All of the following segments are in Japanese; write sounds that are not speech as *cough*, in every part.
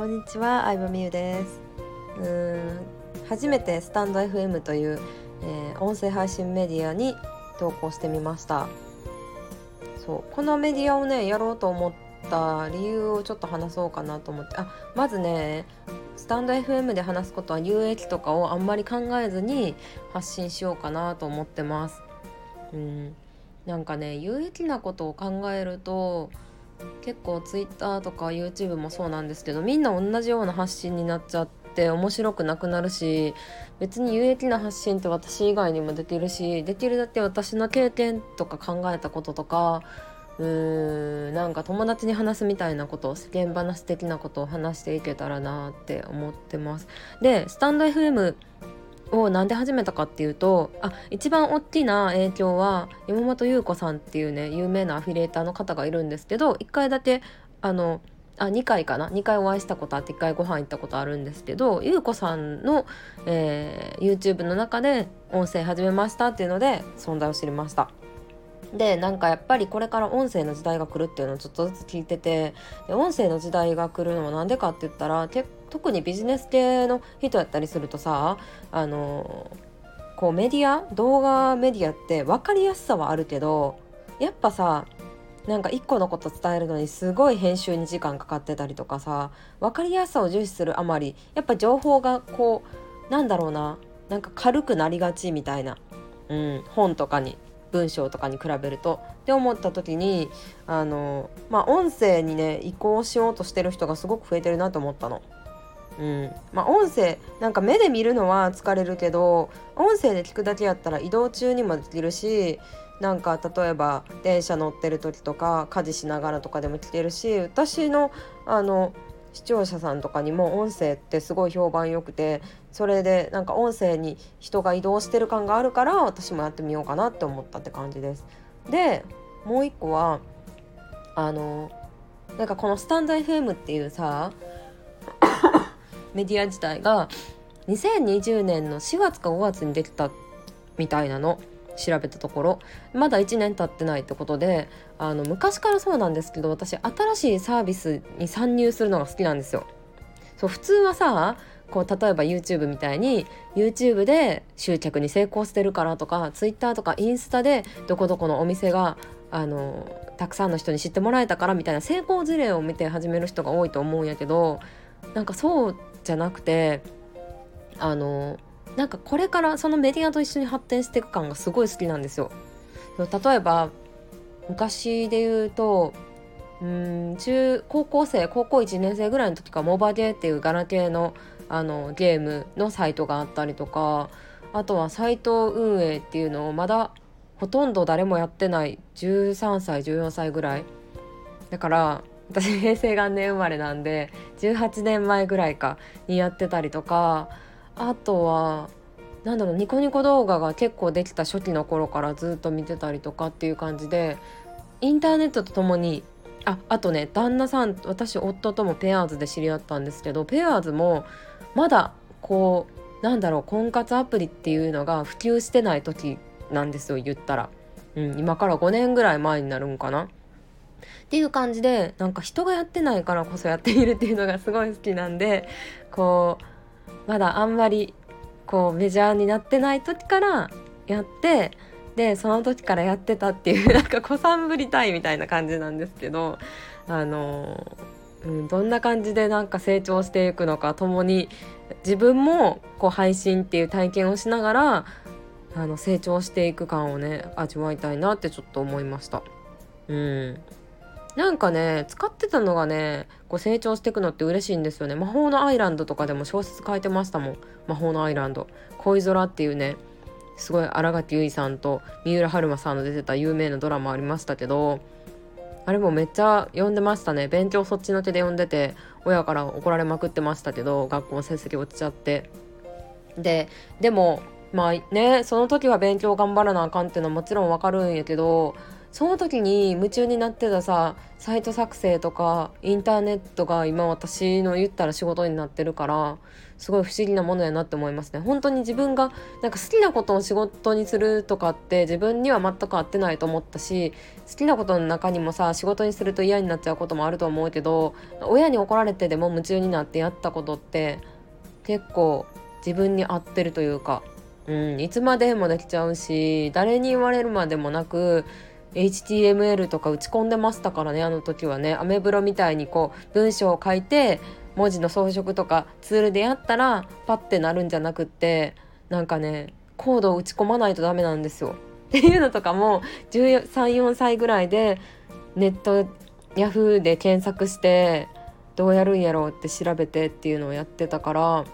こんにちは、相葉美優です。うーん初めてスタンド FM という、えー音声配信メディアに投稿してみました。そうこのメディアをねやろうと思った理由をちょっと話そうかなと思って。あまずねスタンド FM で話すことは有益とかをあんまり考えずに発信しようかなと思ってます。うんなんかね有益なことを考えると結構 Twitter とか YouTube もそうなんですけどみんな同じような発信になっちゃって面白くなくなるし別に有益な発信って私以外にもできるしできるだけ私の経験とか考えたこととかうーんなんか友達に話すみたいなこと世間話的なことを話していけたらなって思ってます。でスタンド FM をなんで始めたかっていうとあ一番大きな影響は山本優子さんっていうね有名なアフィリエーターの方がいるんですけど1回だけあのあ2回かな？2回お会いしたことあって1回ご飯行ったことあるんですけど優子さんの、えー YouTube の中で音声始めましたっていうので存在を知りました。でなんかやっぱりこれから音声の時代が来るっていうのをちょっとずつ聞いててで音声の時代が来るのはなんでかって言ったら特にビジネス系の人やったりするとさあのこうメディア動画メディアって分かりやすさはあるけどやっぱさなんか一個のこと伝えるのにすごい編集に時間かかってたりとかさ分かりやすさを重視するあまりやっぱ情報がこうなんだろうななんか軽くなりがちみたいな、うん、本とかに文章とかに比べるとって思った時にあのまあ音声にね移行しようとしてる人がすごく増えてるなと思ったの。うん、まあ音声なんか目で見るのは疲れるけど音声で聞くだけやったら移動中にもできるしなんか例えば電車乗ってる時とか家事しながらとかでも聞けるし私のあの視聴者さんとかにも音声ってすごい評判良くてそれでなんか音声に人が移動してる感があるから私もやってみようかなって思ったって感じです。でもう一個はあのなんかこのスタンド FM っていうさ *coughs* メディア自体が2020年の4月か5月にできたみたいなの調べたところまだ1年経ってないってことであの昔からそうなんですけど私新しいサービスに参入するのが好きなんですよ。そう普通はさこう例えば YouTube みたいに YouTube で集客に成功してるからとか Twitter とかインスタでどこどこのお店があのたくさんの人に知ってもらえたからみたいな成功事例を見て始める人が多いと思うんやけどなんかそうじゃなくてあのなんかこれからそのメディアと一緒に発展していく感がすごい好きなんですよ。例えば昔で言うとうん中高校生高校1年生ぐらいの時かモバゲーっていうガラケーのあのゲームのサイトがあったりとかあとはサイト運営っていうのをまだほとんど誰もやってない13歳14歳ぐらいだから私平成元年生まれなんで18年前ぐらいかにやってたりとかあとはなんだろうニコニコ動画が結構できた初期の頃からずっと見てたりとかっていう感じでインターネットとともにああとね旦那さん私夫ともペアーズで知り合ったんですけどペアーズもまだこうなんだろう婚活アプリっていうのが普及してない時なんですよ言ったら、うん、今から5年ぐらい前になるんかな。っていう感じでなんか人がやってないからこそやってみるっていうのがすごい好きなんでこうまだあんまりこうメジャーになってない時からやってでその時からやってたっていう *laughs* なんか子さんぶりたいみたいな感じなんですけどあの、うん、どんな感じでなんか成長していくのか共に自分もこう配信っていう体験をしながらあの成長していく感をね味わいたいなってちょっと思いました。うんなんかね使ってたのがねこう成長していくのって嬉しいんですよね。魔法のアイランドとかでも小説書いてましたもん。魔法のアイランド。恋空っていうねすごい新垣結衣さんと三浦春馬さんの出てた有名なドラマありましたけどあれもめっちゃ読んでましたね。勉強そっちのけで読んでて親から怒られまくってましたけど学校の成績落ちちゃって。ででもまあねその時は勉強頑張らなあかんっていうのはもちろんわかるんやけどその時に夢中になってたさサイト作成とかインターネットが今私の言ったら仕事になってるからすごい不思議なものやなって思いますね。本当に自分がなんか好きなことを仕事にするとかって自分には全く合ってないと思ったし好きなことの中にもさ仕事にすると嫌になっちゃうこともあると思うけど親に怒られてでも夢中になってやったことって結構自分に合ってるというか、うん、いつまでもできちゃうし誰に言われるまでもなく HTML とか打ち込んでましたからねあの時はねアメブロみたいにこう文章を書いて文字の装飾とかツールでやったらパッてなるんじゃなくってなんかねコードを打ち込まないとダメなんですよ。っていうのとかも134歳ぐらいでネットヤフーで検索してどうやるんやろうって調べてっていうのをやってたから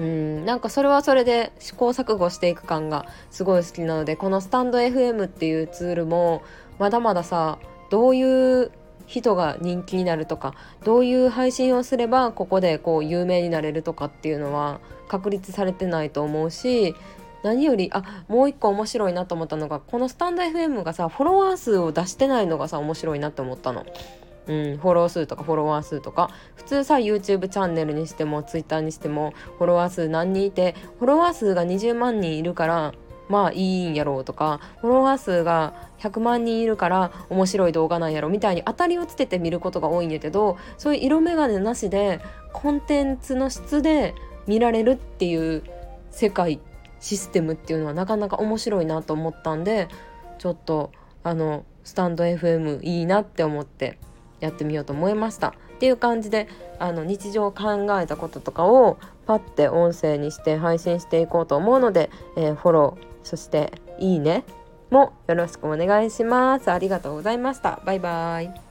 うんなんかそれはそれで試行錯誤していく感がすごい好きなのでこのスタンド FM っていうツールもまだまださどういう人が人気になるとかどういう配信をすればここでこう有名になれるとかっていうのは確立されてないと思うし何よりあもう一個面白いなと思ったのがこのスタンド FM がさフォロワー数を出してないのがさ面白いなって思ったの。うん、フォロー数とかフォロワー数とか普通さ YouTube チャンネルにしても Twitter にしてもフォロワー数何人いてフォロワー数が20万人いるからまあいいんやろうとかフォロワー数が100万人いるから面白い動画なんやろみたいに当たりをつけて見ることが多いんやけどそういう色眼鏡なしでコンテンツの質で見られるっていう世界システムっていうのはなかなか面白いなと思ったんでちょっとあのスタンド FM いいなって思って。やってみようと思いました。っていう感じであの日常考えたこととかをパッて音声にして配信していこうと思うので、えー、フォローそしていいねもよろしくお願いします。ありがとうございました。バイバイ。